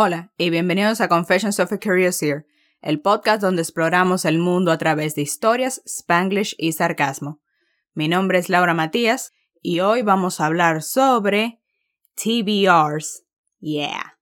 Hola y bienvenidos a Confessions of a Curious Ear, el podcast donde exploramos el mundo a través de historias, spanglish y sarcasmo. Mi nombre es Laura Matías y hoy vamos a hablar sobre TBRs. Yeah.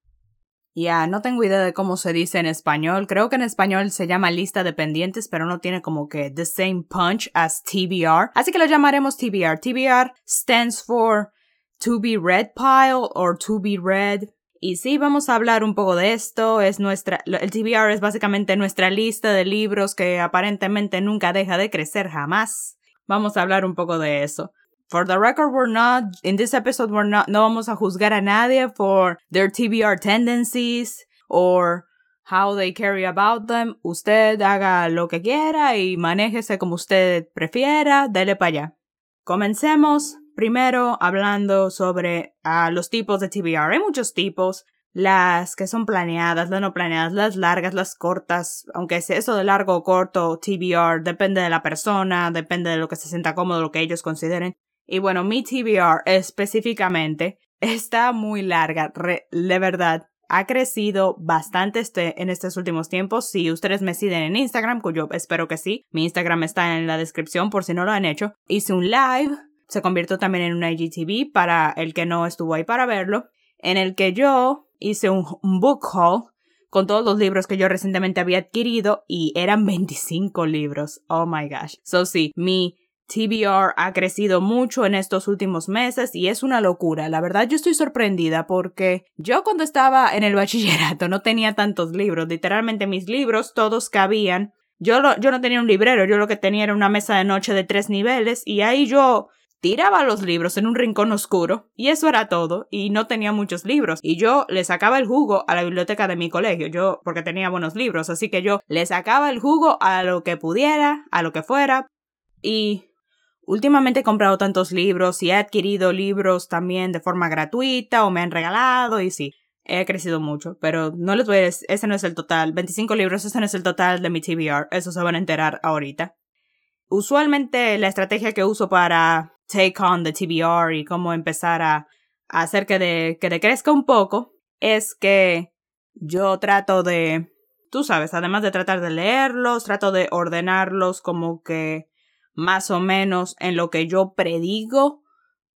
Ya, no tengo idea de cómo se dice en español. Creo que en español se llama lista de pendientes, pero no tiene como que the same punch as TBR. Así que lo llamaremos TBR. TBR stands for to be read pile or to be read y sí, vamos a hablar un poco de esto. Es nuestra, el TBR es básicamente nuestra lista de libros que aparentemente nunca deja de crecer jamás. Vamos a hablar un poco de eso. For the record, we're not, in this episode, we're not, no vamos a juzgar a nadie for their TBR tendencies or how they carry about them. Usted haga lo que quiera y manéjese como usted prefiera. Dele para allá. Comencemos Primero, hablando sobre ah, los tipos de TBR. Hay muchos tipos. Las que son planeadas, las no planeadas, las largas, las cortas. Aunque sea eso de largo o corto, TBR, depende de la persona, depende de lo que se sienta cómodo, lo que ellos consideren. Y bueno, mi TBR específicamente está muy larga, de verdad. Ha crecido bastante este, en estos últimos tiempos. Si ustedes me siguen en Instagram, cuyo espero que sí, mi Instagram está en la descripción por si no lo han hecho. Hice un live se convirtió también en un IGTV para el que no estuvo ahí para verlo, en el que yo hice un, book haul con todos los libros que yo recientemente había adquirido y eran 25 libros. Oh my gosh. So sí, mi TBR ha crecido mucho en estos últimos meses y es una locura. La verdad yo estoy sorprendida porque yo cuando estaba en el bachillerato no tenía tantos libros. Literalmente mis libros todos cabían. Yo, yo no tenía un librero, yo lo que tenía era una mesa de noche de tres niveles y ahí yo tiraba los libros en un rincón oscuro y eso era todo y no tenía muchos libros y yo le sacaba el jugo a la biblioteca de mi colegio yo porque tenía buenos libros así que yo le sacaba el jugo a lo que pudiera a lo que fuera y últimamente he comprado tantos libros y he adquirido libros también de forma gratuita o me han regalado y sí he crecido mucho, pero no les voy a decir, ese no es el total, 25 libros, ese no es el total de mi TBR, eso se van a enterar ahorita. Usualmente la estrategia que uso para take on the TBR y cómo empezar a, hacer que, de, que decrezca un poco es que yo trato de, tú sabes, además de tratar de leerlos, trato de ordenarlos como que más o menos en lo que yo predigo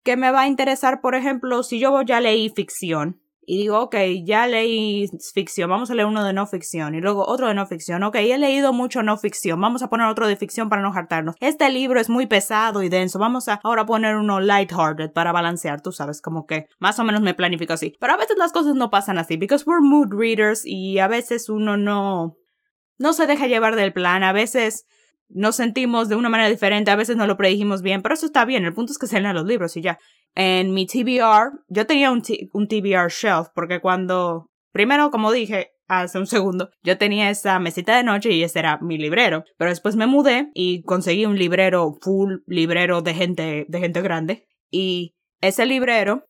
que me va a interesar, por ejemplo, si yo ya leí ficción y digo, ok, ya leí ficción, vamos a leer uno de no ficción y luego otro de no ficción, ok, he leído mucho no ficción, vamos a poner otro de ficción para no hartarnos. Este libro es muy pesado y denso, vamos a ahora poner uno lighthearted para balancear, tú sabes, como que más o menos me planifico así. Pero a veces las cosas no pasan así, because we're mood readers y a veces uno no, no se deja llevar del plan, a veces nos sentimos de una manera diferente, a veces no lo predijimos bien, pero eso está bien, el punto es que se leen los libros y ya. En mi TBR, yo tenía un, un TBR shelf, porque cuando, primero, como dije hace un segundo, yo tenía esa mesita de noche y ese era mi librero, pero después me mudé y conseguí un librero full librero de gente, de gente grande, y ese librero,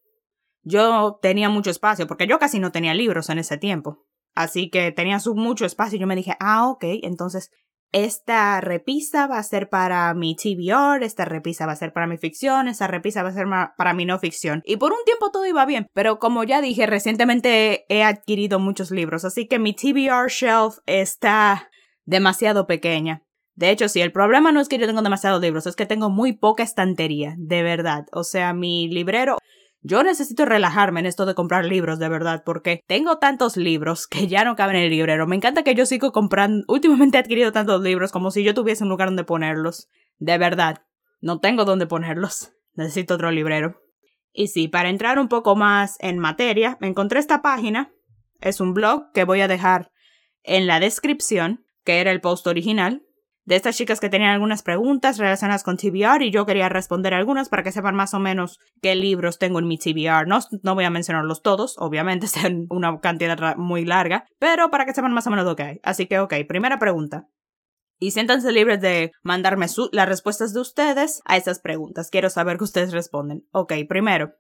yo tenía mucho espacio, porque yo casi no tenía libros en ese tiempo. Así que tenía mucho espacio y yo me dije, ah, ok, entonces esta repisa va a ser para mi TBR, esta repisa va a ser para mi ficción, esta repisa va a ser para mi no ficción. Y por un tiempo todo iba bien, pero como ya dije, recientemente he adquirido muchos libros, así que mi TBR shelf está demasiado pequeña. De hecho, sí, el problema no es que yo tengo demasiados libros, es que tengo muy poca estantería, de verdad. O sea, mi librero yo necesito relajarme en esto de comprar libros, de verdad, porque tengo tantos libros que ya no caben en el librero. Me encanta que yo sigo comprando, últimamente he adquirido tantos libros como si yo tuviese un lugar donde ponerlos. De verdad, no tengo donde ponerlos. Necesito otro librero. Y sí, para entrar un poco más en materia, me encontré esta página. Es un blog que voy a dejar en la descripción, que era el post original de estas chicas que tenían algunas preguntas relacionadas con TBR y yo quería responder algunas para que sepan más o menos qué libros tengo en mi TBR. No, no voy a mencionarlos todos, obviamente sean una cantidad muy larga, pero para que sepan más o menos lo que hay. Así que, ok, primera pregunta. Y siéntanse libres de mandarme las respuestas de ustedes a esas preguntas. Quiero saber que ustedes responden. Ok, primero.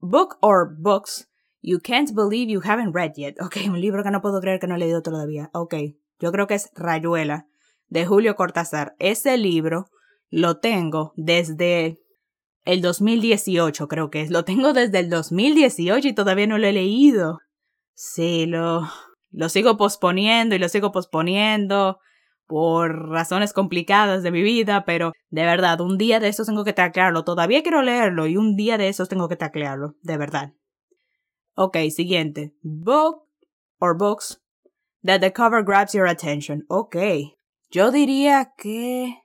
Book or books you can't believe you haven't read yet. Ok, un libro que no puedo creer que no he leído todavía. Ok, yo creo que es Rayuela de Julio Cortázar. Ese libro lo tengo desde el 2018, creo que es. Lo tengo desde el 2018 y todavía no lo he leído. Sí, lo, lo sigo posponiendo y lo sigo posponiendo por razones complicadas de mi vida, pero de verdad, un día de estos tengo que taclearlo. Todavía quiero leerlo y un día de esos tengo que taclearlo, de verdad. Ok, siguiente. Book or books that the cover grabs your attention. Ok. Yo diría que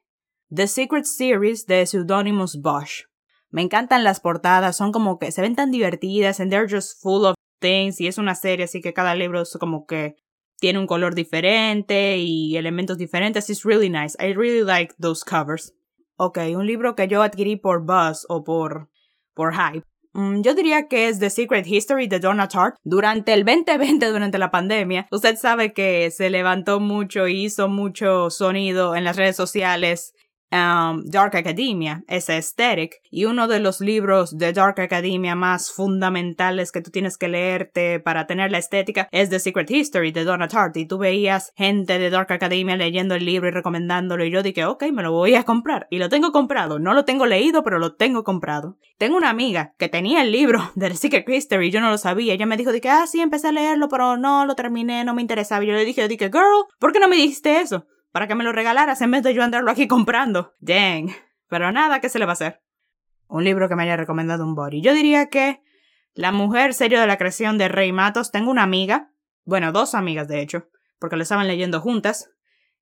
The Secret Series de Pseudonymous Bosch. Me encantan las portadas, son como que se ven tan divertidas and they're just full of things y es una serie así que cada libro es como que tiene un color diferente y elementos diferentes. It's really nice. I really like those covers. Ok, un libro que yo adquirí por Buzz o por, por Hype. Mm, yo diría que es The Secret History de Donna Tartt. Durante el 2020, durante la pandemia, usted sabe que se levantó mucho y hizo mucho sonido en las redes sociales Dark Academia, ese aesthetic, y uno de los libros de Dark Academia más fundamentales que tú tienes que leerte para tener la estética es The Secret History de Donna Tartt, y tú veías gente de Dark Academia leyendo el libro y recomendándolo, y yo dije, ok, me lo voy a comprar, y lo tengo comprado, no lo tengo leído, pero lo tengo comprado. Tengo una amiga que tenía el libro de The Secret History, yo no lo sabía, ella me dijo, que ah, sí, empecé a leerlo, pero no lo terminé, no me interesaba, y yo le dije, dije, girl, ¿por qué no me dijiste eso? Para que me lo regalaras en vez de yo andarlo aquí comprando. Dang. Pero nada, ¿qué se le va a hacer? Un libro que me haya recomendado un body. Yo diría que La mujer serio de la creación de Rey Matos. Tengo una amiga, bueno, dos amigas de hecho, porque lo estaban leyendo juntas.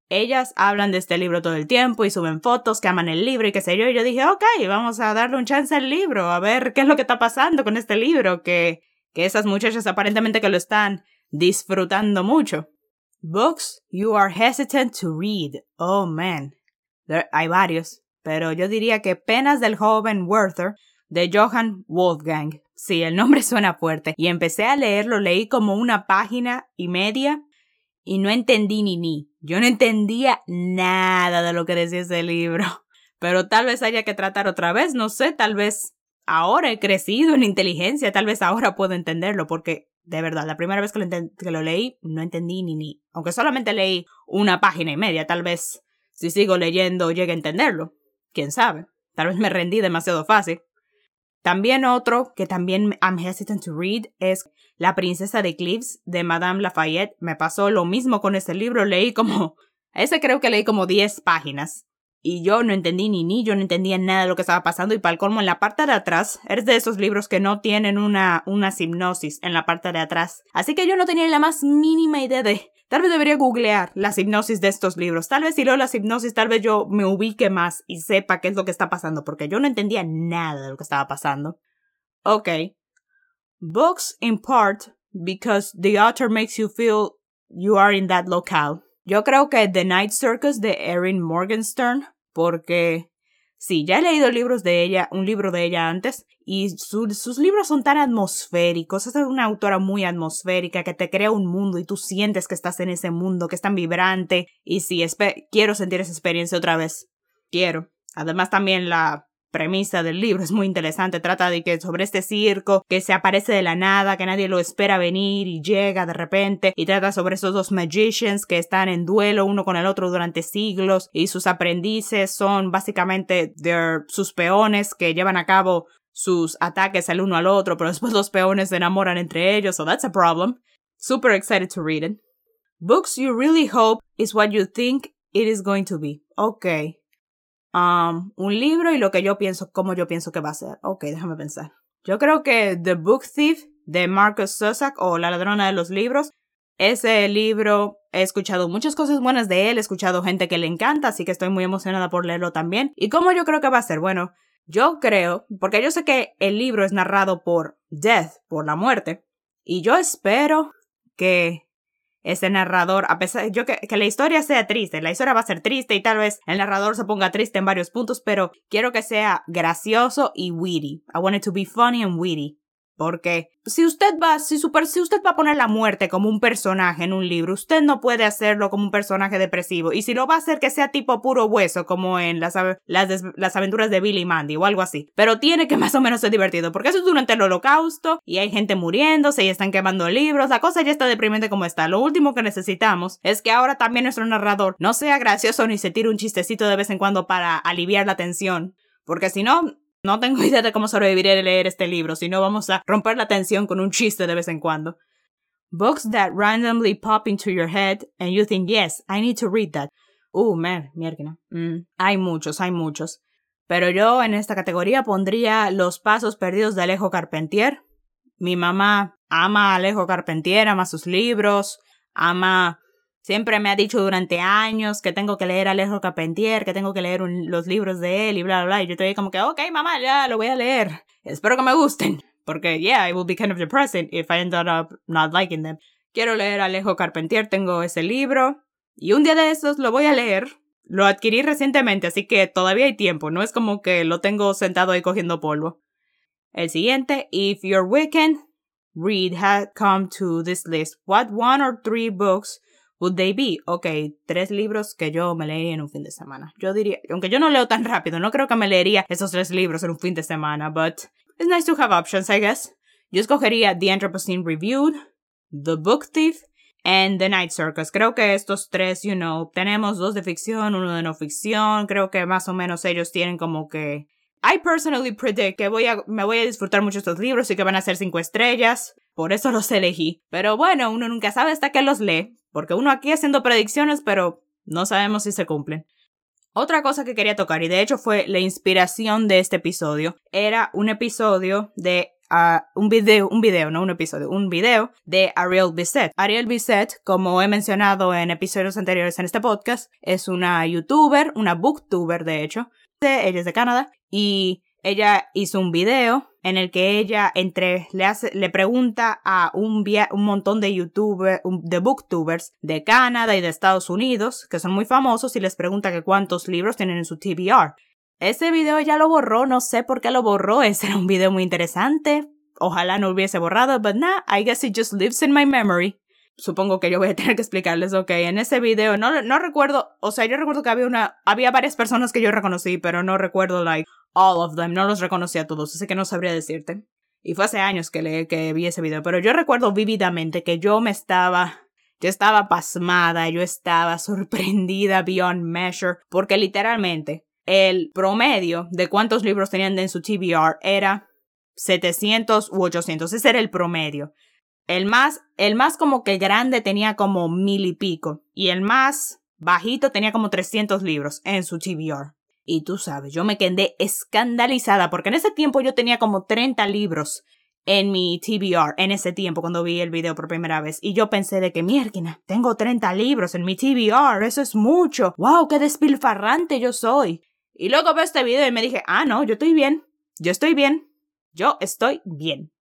Ellas hablan de este libro todo el tiempo y suben fotos que aman el libro y qué sé yo. Y yo dije, ok, vamos a darle un chance al libro, a ver qué es lo que está pasando con este libro, que, que esas muchachas aparentemente que lo están disfrutando mucho. Books you are hesitant to read. Oh man. hay varios, pero yo diría que Penas del joven Werther de Johann Wolfgang. Sí, el nombre suena fuerte. Y empecé a leerlo, leí como una página y media y no entendí ni ni. Yo no entendía nada de lo que decía ese libro. Pero tal vez haya que tratar otra vez, no sé, tal vez ahora he crecido en inteligencia, tal vez ahora puedo entenderlo, porque de verdad, la primera vez que lo, leí no entendí ni ni. Aunque solamente leí una página y media, tal vez si sigo leyendo llegue a entenderlo. Quién sabe. Tal vez me rendí demasiado fácil. También otro que también I'm hesitant to read es La princesa de Cliffs de Madame Lafayette. Me pasó lo mismo con ese libro. Leí como. Ese creo que leí como 10 páginas. Y yo no entendí ni ni, yo no entendía nada de lo que estaba pasando. Y para el colmo, en la parte de atrás, eres de esos libros que no tienen una, una hipnosis en la parte de atrás. Así que yo no tenía la más mínima idea de. Tal vez debería googlear las hipnosis de estos libros. Tal vez si leo las hipnosis, tal vez yo me ubique más y sepa qué es lo que está pasando, porque yo no entendía nada de lo que estaba pasando. Ok. Books in part because the author makes you feel you are in that locale. Yo creo que The Night Circus de Erin Morgenstern, porque sí, ya he leído libros de ella, un libro de ella antes, y sus libros son tan atmosféricos. Es una autora muy atmosférica que te crea un mundo y tú sientes que estás en ese mundo, que es tan vibrante. Y sí, quiero sentir esa experiencia otra vez. Quiero. Además, también la premisa del libro es muy interesante. Trata de que sobre este circo que se aparece de la nada, que nadie lo espera venir y llega de repente, y trata sobre esos dos magicians que están en duelo uno con el otro durante siglos y sus aprendices son básicamente sus peones que llevan a cabo sus ataques el uno al otro, pero después los peones se enamoran entre ellos, so that's a problem. Super excited to read it. Books you really hope is what you think it is going to be. Okay. Um, un libro y lo que yo pienso, cómo yo pienso que va a ser. Ok, déjame pensar. Yo creo que The Book Thief de Marcus Sussack o La ladrona de los libros. Ese libro he escuchado muchas cosas buenas de él, he escuchado gente que le encanta, así que estoy muy emocionada por leerlo también. ¿Y cómo yo creo que va a ser? Bueno, yo creo, porque yo sé que el libro es narrado por Death, por la muerte, y yo espero que ese narrador, a pesar yo que, que la historia sea triste, la historia va a ser triste y tal vez el narrador se ponga triste en varios puntos, pero quiero que sea gracioso y witty. I want it to be funny and witty. Porque si usted va, si, super, si usted va a poner la muerte como un personaje en un libro, usted no puede hacerlo como un personaje depresivo. Y si lo va a hacer que sea tipo puro hueso, como en las, las, aventuras de Billy Mandy o algo así. Pero tiene que más o menos ser divertido, porque eso es durante el holocausto y hay gente muriéndose y están quemando libros. La cosa ya está deprimente como está. Lo último que necesitamos es que ahora también nuestro narrador no sea gracioso ni se tire un chistecito de vez en cuando para aliviar la tensión. Porque si no, no tengo idea de cómo sobrevivir a leer este libro, si no vamos a romper la tensión con un chiste de vez en cuando. Books that randomly pop into your head and you think, yes, I need to read that. Uh, mer, mierda. Mm, hay muchos, hay muchos. Pero yo en esta categoría pondría Los Pasos Perdidos de Alejo Carpentier. Mi mamá ama a Alejo Carpentier, ama sus libros, ama Siempre me ha dicho durante años que tengo que leer a Alejo Carpentier, que tengo que leer los libros de él y bla, bla, bla. Y yo estoy como que, ok, mamá, ya lo voy a leer. Espero que me gusten. Porque, yeah, it will be kind of depressing if I end up not liking them. Quiero leer a Alejo Carpentier, tengo ese libro. Y un día de esos lo voy a leer. Lo adquirí recientemente, así que todavía hay tiempo. No es como que lo tengo sentado ahí cogiendo polvo. El siguiente, If Your Weekend Read had come to this list, what one or three books Would they be? Ok, tres libros que yo me leería en un fin de semana. Yo diría, aunque yo no leo tan rápido, no creo que me leería esos tres libros en un fin de semana, but it's nice to have options, I guess. Yo escogería The Anthropocene Reviewed, The Book Thief, and The Night Circus. Creo que estos tres, you know, tenemos dos de ficción, uno de no ficción. Creo que más o menos ellos tienen como que. I personally predict que voy a, me voy a disfrutar mucho estos libros y que van a ser cinco estrellas. Por eso los elegí. Pero bueno, uno nunca sabe hasta que los lee. Porque uno aquí haciendo predicciones, pero no sabemos si se cumplen. Otra cosa que quería tocar, y de hecho fue la inspiración de este episodio, era un episodio de uh, un video, un video, no un episodio, un video de Ariel Bisset. Ariel Bisset, como he mencionado en episodios anteriores en este podcast, es una youtuber, una booktuber de hecho. Ella es de Canadá y ella hizo un video en el que ella entre le hace le pregunta a un un montón de youtubers de booktubers de Canadá y de Estados Unidos que son muy famosos y les pregunta que cuántos libros tienen en su TBR. Ese video ya lo borró, no sé por qué lo borró, ese era un video muy interesante. Ojalá no hubiese borrado, but nah, I guess it just lives in my memory. Supongo que yo voy a tener que explicarles, ok, en ese video no, no recuerdo, o sea, yo recuerdo que había una, había varias personas que yo reconocí, pero no recuerdo, like, all of them, no los reconocí a todos, así que no sabría decirte. Y fue hace años que, le, que vi ese video, pero yo recuerdo vívidamente que yo me estaba, yo estaba pasmada, yo estaba sorprendida beyond measure, porque literalmente el promedio de cuántos libros tenían en su TBR era 700 u 800, ese era el promedio. El más, el más como que grande tenía como mil y pico, y el más bajito tenía como 300 libros en su TBR. Y tú sabes, yo me quedé escandalizada porque en ese tiempo yo tenía como 30 libros en mi TBR, en ese tiempo cuando vi el video por primera vez. Y yo pensé de que, mierda, tengo 30 libros en mi TBR, eso es mucho. ¡Wow, qué despilfarrante yo soy! Y luego veo este video y me dije, ah, no, yo estoy bien, yo estoy bien, yo estoy bien.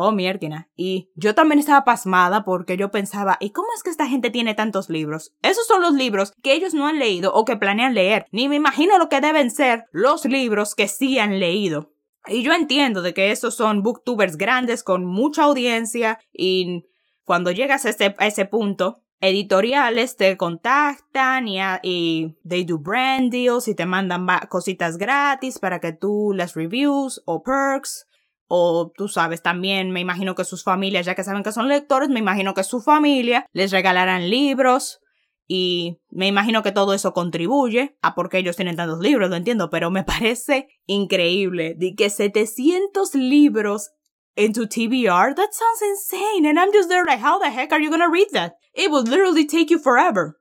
Oh, mierda. Y yo también estaba pasmada porque yo pensaba, ¿y cómo es que esta gente tiene tantos libros? Esos son los libros que ellos no han leído o que planean leer. Ni me imagino lo que deben ser los libros que sí han leído. Y yo entiendo de que esos son booktubers grandes con mucha audiencia y cuando llegas a ese, a ese punto, editoriales te contactan y, y they do brand deals y te mandan cositas gratis para que tú las reviews o perks o tú sabes, también me imagino que sus familias, ya que saben que son lectores, me imagino que su familia les regalarán libros y me imagino que todo eso contribuye a por qué ellos tienen tantos libros, lo entiendo, pero me parece increíble de que 700 libros en tu TBR, that sounds insane. And I'm just there like, how the heck are you gonna read that? It will literally take you forever.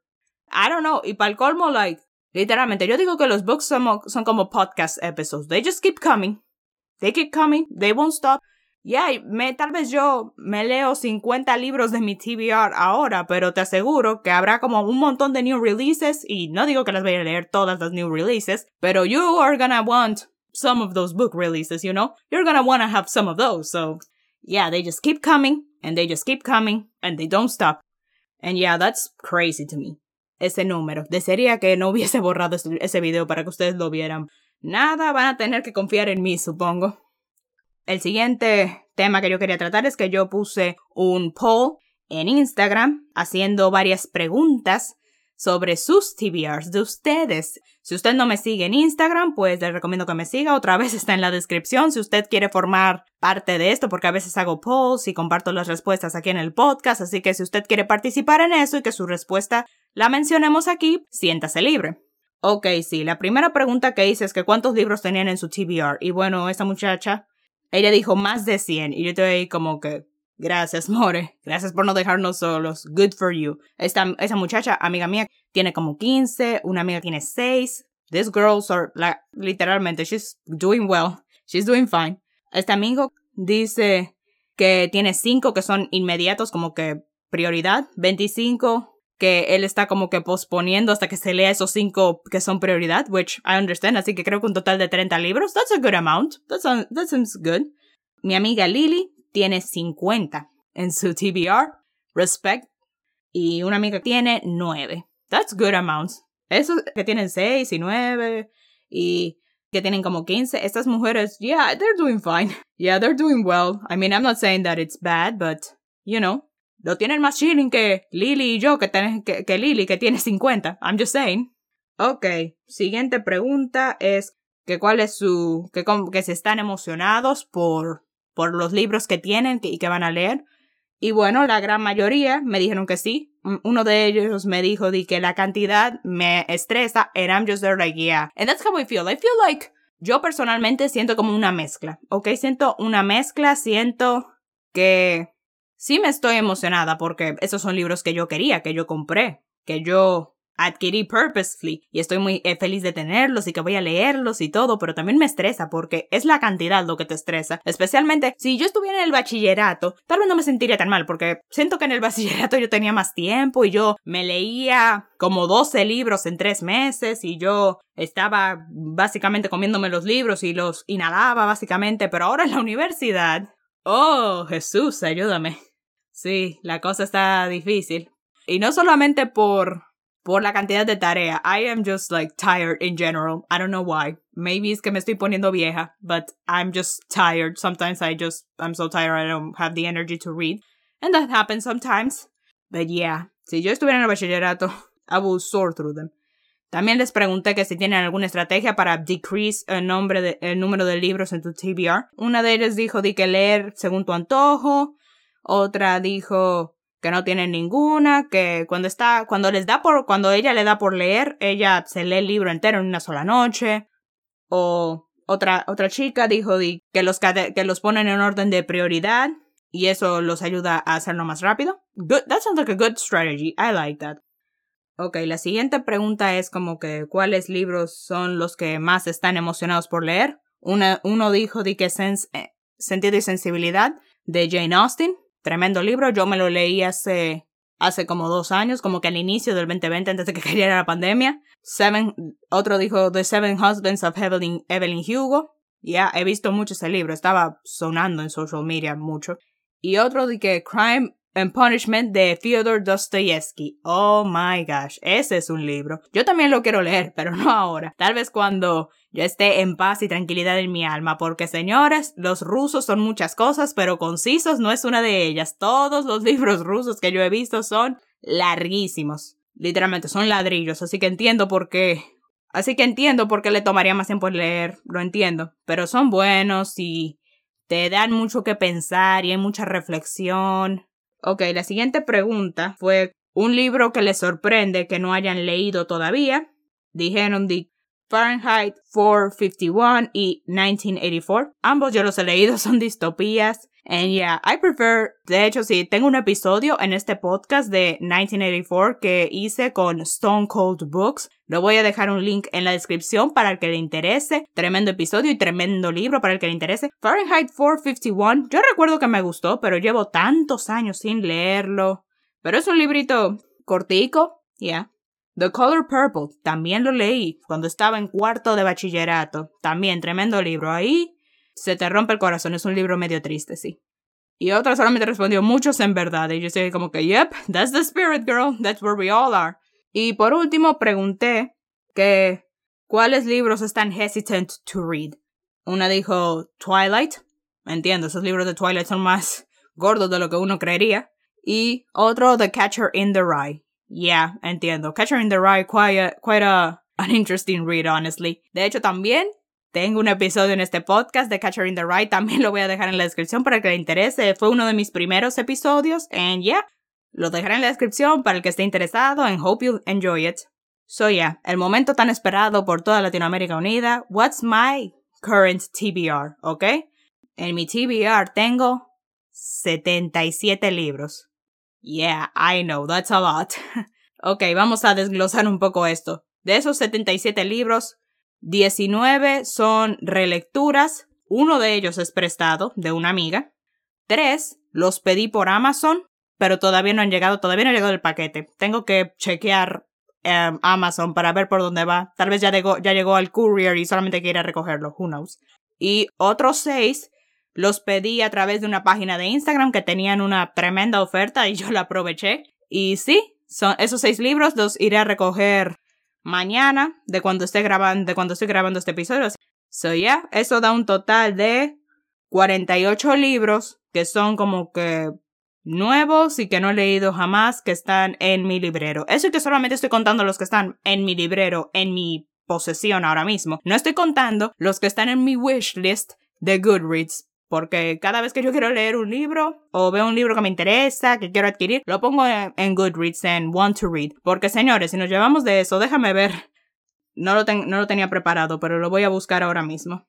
I don't know. Y para el colmo, like, literalmente, yo digo que los books son, son como podcast episodes. They just keep coming. They keep coming, they won't stop. Yeah, me, tal vez yo me leo 50 libros de mi TBR ahora, pero te aseguro que habrá como un montón de new releases y no digo que las voy a leer todas las new releases, pero you are gonna want some of those book releases, you know? You're gonna wanna have some of those, so yeah, they just keep coming and they just keep coming and they don't stop. And yeah, that's crazy to me. Ese número. Desearía que no hubiese borrado ese, video para que ustedes lo vieran. Nada, van a tener que confiar en mí, supongo. El siguiente tema que yo quería tratar es que yo puse un poll en Instagram haciendo varias preguntas sobre sus TBRs de ustedes. Si usted no me sigue en Instagram, pues le recomiendo que me siga. Otra vez está en la descripción si usted quiere formar parte de esto, porque a veces hago polls y comparto las respuestas aquí en el podcast. Así que si usted quiere participar en eso y que su respuesta la mencionemos aquí, siéntase libre. Ok, sí, la primera pregunta que hice es que cuántos libros tenían en su TBR. Y bueno, esa muchacha, ella dijo más de 100. Y yo estoy ahí como que, Gracias, More. Gracias por no dejarnos solos. Good for you. Esta, esa muchacha, amiga mía, tiene como 15, una amiga tiene 6. These girls are, like, literalmente, she's doing well. She's doing fine. Este amigo dice que tiene 5 que son inmediatos, como que prioridad. 25 que él está como que posponiendo hasta que se lea esos 5 que son prioridad, which I understand. Así que creo que un total de 30 libros. That's a good amount. that seems good. Mi amiga Lily tiene 50 en su TBR, respect, y una amiga tiene 9. That's good amounts. Esos que tienen 6 y 9 y que tienen como 15, estas mujeres, yeah, they're doing fine. Yeah, they're doing well. I mean, I'm not saying that it's bad, but, you know, lo tienen más chilling que Lily y yo, que, que, que Lily, que tiene 50. I'm just saying. Ok, siguiente pregunta es que cuál es su, que, que se están emocionados por por los libros que tienen y que van a leer. Y bueno, la gran mayoría me dijeron que sí. Uno de ellos me dijo de que la cantidad me estresa and I'm just there like, yeah. And that's how I feel. I feel like yo personalmente siento como una mezcla, ¿ok? Siento una mezcla, siento que sí me estoy emocionada porque esos son libros que yo quería, que yo compré, que yo adquirí purposefully y estoy muy eh, feliz de tenerlos y que voy a leerlos y todo, pero también me estresa porque es la cantidad lo que te estresa. Especialmente si yo estuviera en el bachillerato, tal vez no me sentiría tan mal porque siento que en el bachillerato yo tenía más tiempo y yo me leía como 12 libros en tres meses y yo estaba básicamente comiéndome los libros y los inhalaba básicamente, pero ahora en la universidad... Oh, Jesús, ayúdame. Sí, la cosa está difícil. Y no solamente por por la cantidad de tarea. I am just like tired in general. I don't know why. Maybe es que me estoy poniendo vieja, but I'm just tired. Sometimes I just, I'm so tired I don't have the energy to read. And that happens sometimes. But yeah, si yo estuviera en el bachillerato, I will soar through them. También les pregunté que si tienen alguna estrategia para decrease el, nombre de, el número de libros en tu TBR. Una de ellas dijo di que leer según tu antojo. Otra dijo que no tienen ninguna, que cuando está, cuando les da por, cuando ella le da por leer, ella se lee el libro entero en una sola noche. O otra, otra chica dijo que los, que los ponen en orden de prioridad y eso los ayuda a hacerlo más rápido. Good, that sounds like a good strategy. I like that. Ok, la siguiente pregunta es como que cuáles libros son los que más están emocionados por leer. Una, uno dijo de que eh, Sentido y Sensibilidad de Jane Austen. Tremendo libro, yo me lo leí hace, hace como dos años, como que al inicio del 2020, antes de que cayera la pandemia. Seven, otro dijo The Seven Husbands of Evelyn, Evelyn Hugo. Ya, he visto mucho ese libro, estaba sonando en social media mucho. Y otro de que Crime and Punishment de Fyodor Dostoyevsky. Oh my gosh, ese es un libro. Yo también lo quiero leer, pero no ahora. Tal vez cuando yo esté en paz y tranquilidad en mi alma, porque señores, los rusos son muchas cosas, pero concisos no es una de ellas. Todos los libros rusos que yo he visto son larguísimos. Literalmente son ladrillos, así que entiendo por qué. Así que entiendo por qué le tomaría más tiempo leer, lo entiendo. Pero son buenos y te dan mucho que pensar y hay mucha reflexión. Ok, la siguiente pregunta fue un libro que les sorprende que no hayan leído todavía. Dijeron Fahrenheit 451 y 1984. Ambos yo los he leído, son distopías. And yeah, I prefer, de hecho, sí, tengo un episodio en este podcast de 1984 que hice con Stone Cold Books. Lo voy a dejar un link en la descripción para el que le interese. Tremendo episodio y tremendo libro para el que le interese. Fahrenheit 451, yo recuerdo que me gustó, pero llevo tantos años sin leerlo. Pero es un librito cortico, yeah. The Color Purple, también lo leí cuando estaba en cuarto de bachillerato. También tremendo libro. Ahí se te rompe el corazón, es un libro medio triste, sí. Y otra solamente respondió muchos en verdad. Y yo estoy como que, yep, that's the spirit, girl. That's where we all are. Y por último pregunté que cuáles libros están hesitant to read. Una dijo Twilight. Entiendo, esos libros de Twilight son más gordos de lo que uno creería. Y otro The Catcher in the Rye. Yeah, entiendo. Catcher in the Rye, quite, quite a, an interesting read, honestly. De hecho, también tengo un episodio en este podcast de Catcher in the Rye. También lo voy a dejar en la descripción para el que le interese. Fue uno de mis primeros episodios. And yeah, lo dejaré en la descripción para el que esté interesado. And hope you enjoy it. So yeah, el momento tan esperado por toda Latinoamérica Unida. What's my current TBR, ¿ok? En mi TBR tengo 77 libros. Yeah, I know, that's a lot. ok, vamos a desglosar un poco esto. De esos 77 libros, 19 son relecturas, uno de ellos es prestado de una amiga, tres los pedí por Amazon, pero todavía no han llegado, todavía no ha llegado el paquete. Tengo que chequear em, Amazon para ver por dónde va. Tal vez ya llegó, ya llegó al courier y solamente quiere recogerlo, who knows. Y otros seis los pedí a través de una página de Instagram que tenían una tremenda oferta y yo la aproveché. Y sí, son esos seis libros los iré a recoger mañana de cuando esté grabando, de cuando estoy grabando este episodio. So yeah, eso da un total de 48 libros que son como que nuevos y que no he leído jamás que están en mi librero. Eso que solamente estoy contando los que están en mi librero, en mi posesión ahora mismo. No estoy contando los que están en mi wish list de Goodreads. Porque cada vez que yo quiero leer un libro o veo un libro que me interesa, que quiero adquirir, lo pongo en, Goodreads, en Want to Read. Porque señores, si nos llevamos de eso, déjame ver. No lo, no lo tenía preparado, pero lo voy a buscar ahora mismo.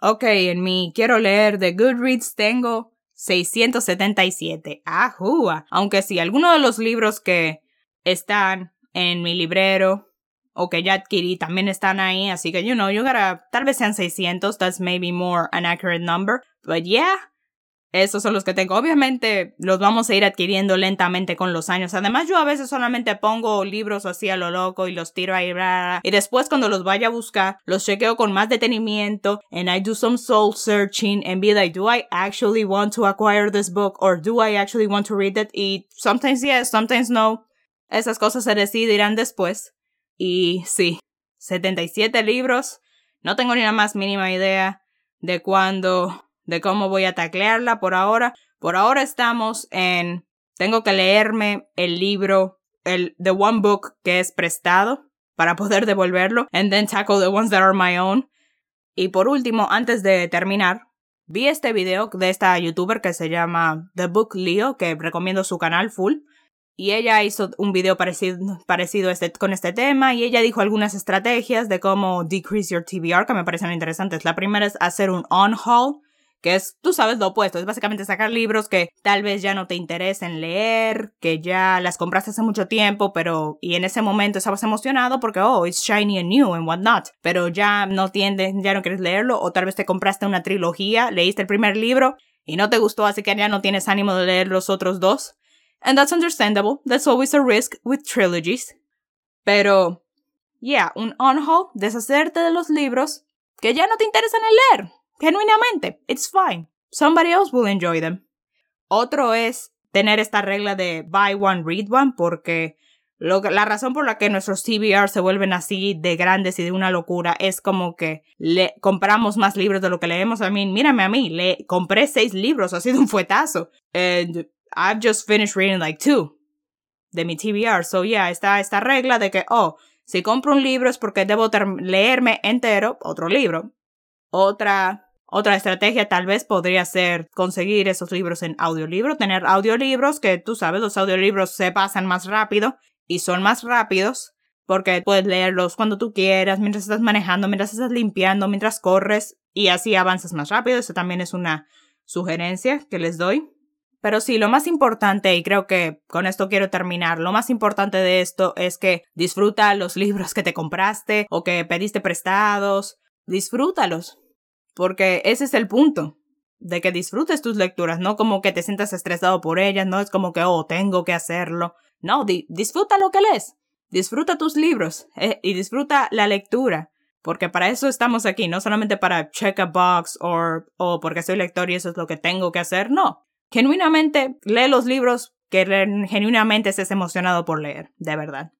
Ok, en mi quiero leer de Goodreads tengo 677. ¡Ajúa! Aunque sí, algunos de los libros que están en mi librero o que ya adquirí también están ahí, así que, you know, you gotta, tal vez sean 600, that's maybe more an accurate number, but yeah, esos son los que tengo. Obviamente los vamos a ir adquiriendo lentamente con los años. Además, yo a veces solamente pongo libros así a lo loco y los tiro ahí. y después cuando los vaya a buscar, los chequeo con más detenimiento. And I do some soul searching and be like, do I actually want to acquire this book? Or do I actually want to read it? Y sometimes yes, sometimes no. Esas cosas se decidirán después. Y sí, 77 libros. No tengo ni la más mínima idea de cuándo, de cómo voy a taclearla por ahora. Por ahora estamos en, tengo que leerme el libro, el The One Book que es prestado para poder devolverlo, and then tackle the ones that are my own. Y por último, antes de terminar, vi este video de esta youtuber que se llama The Book Leo, que recomiendo su canal full y ella hizo un video parecido, este, con este tema y ella dijo algunas estrategias de cómo decrease your TBR que me parecen interesantes. La primera es hacer un on-haul, que es, tú sabes lo opuesto, es básicamente sacar libros que tal vez ya no te interesen leer, que ya las compraste hace mucho tiempo, pero y en ese momento estabas emocionado porque, oh, it's shiny and new and whatnot, pero ya no tiendes, ya no quieres leerlo, o tal vez te compraste una trilogía, leíste el primer libro y no te gustó, así que ya no tienes ánimo de leer los otros dos. And that's understandable. That's always a risk with trilogies. Pero, yeah, un on-haul, deshacerte de los libros que ya no te interesan leer. Genuinamente, it's fine. Somebody else will enjoy them. Otro es tener esta regla de buy one, read one, porque la razón por la que nuestros TBR se vuelven así de grandes y de una locura es como que le compramos más libros de lo que leemos. A mí, mírame a mí, le compré seis libros, ha sido un fuetazo. And I've just finished reading like two de mi TBR. So yeah, está esta regla de que, oh, si compro un libro es porque debo leerme entero otro libro. Otra, otra estrategia tal vez podría ser conseguir esos libros en audiolibro, tener audiolibros que tú sabes, los audiolibros se pasan más rápido y son más rápidos porque puedes leerlos cuando tú quieras, mientras estás manejando, mientras estás limpiando, mientras corres y así avanzas más rápido. Eso también es una sugerencia que les doy. Pero sí, lo más importante, y creo que con esto quiero terminar, lo más importante de esto es que disfruta los libros que te compraste o que pediste prestados, disfrútalos, porque ese es el punto, de que disfrutes tus lecturas, no como que te sientas estresado por ellas, no es como que, oh, tengo que hacerlo, no, disfruta lo que lees, disfruta tus libros eh, y disfruta la lectura. Porque para eso estamos aquí, no solamente para check a box o, o porque soy lector y eso es lo que tengo que hacer, no genuinamente lee los libros que genuinamente estés emocionado por leer, de verdad.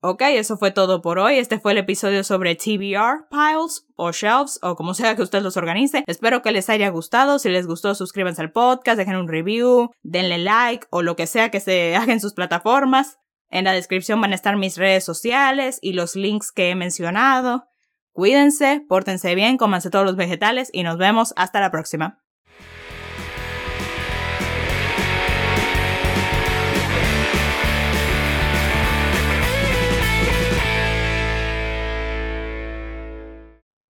Ok, eso fue todo por hoy. Este fue el episodio sobre TBR, piles o shelves o como sea que usted los organice. Espero que les haya gustado. Si les gustó, suscríbanse al podcast, dejen un review, denle like o lo que sea que se haga en sus plataformas. En la descripción van a estar mis redes sociales y los links que he mencionado. Cuídense, pórtense bien, cómanse todos los vegetales y nos vemos hasta la próxima.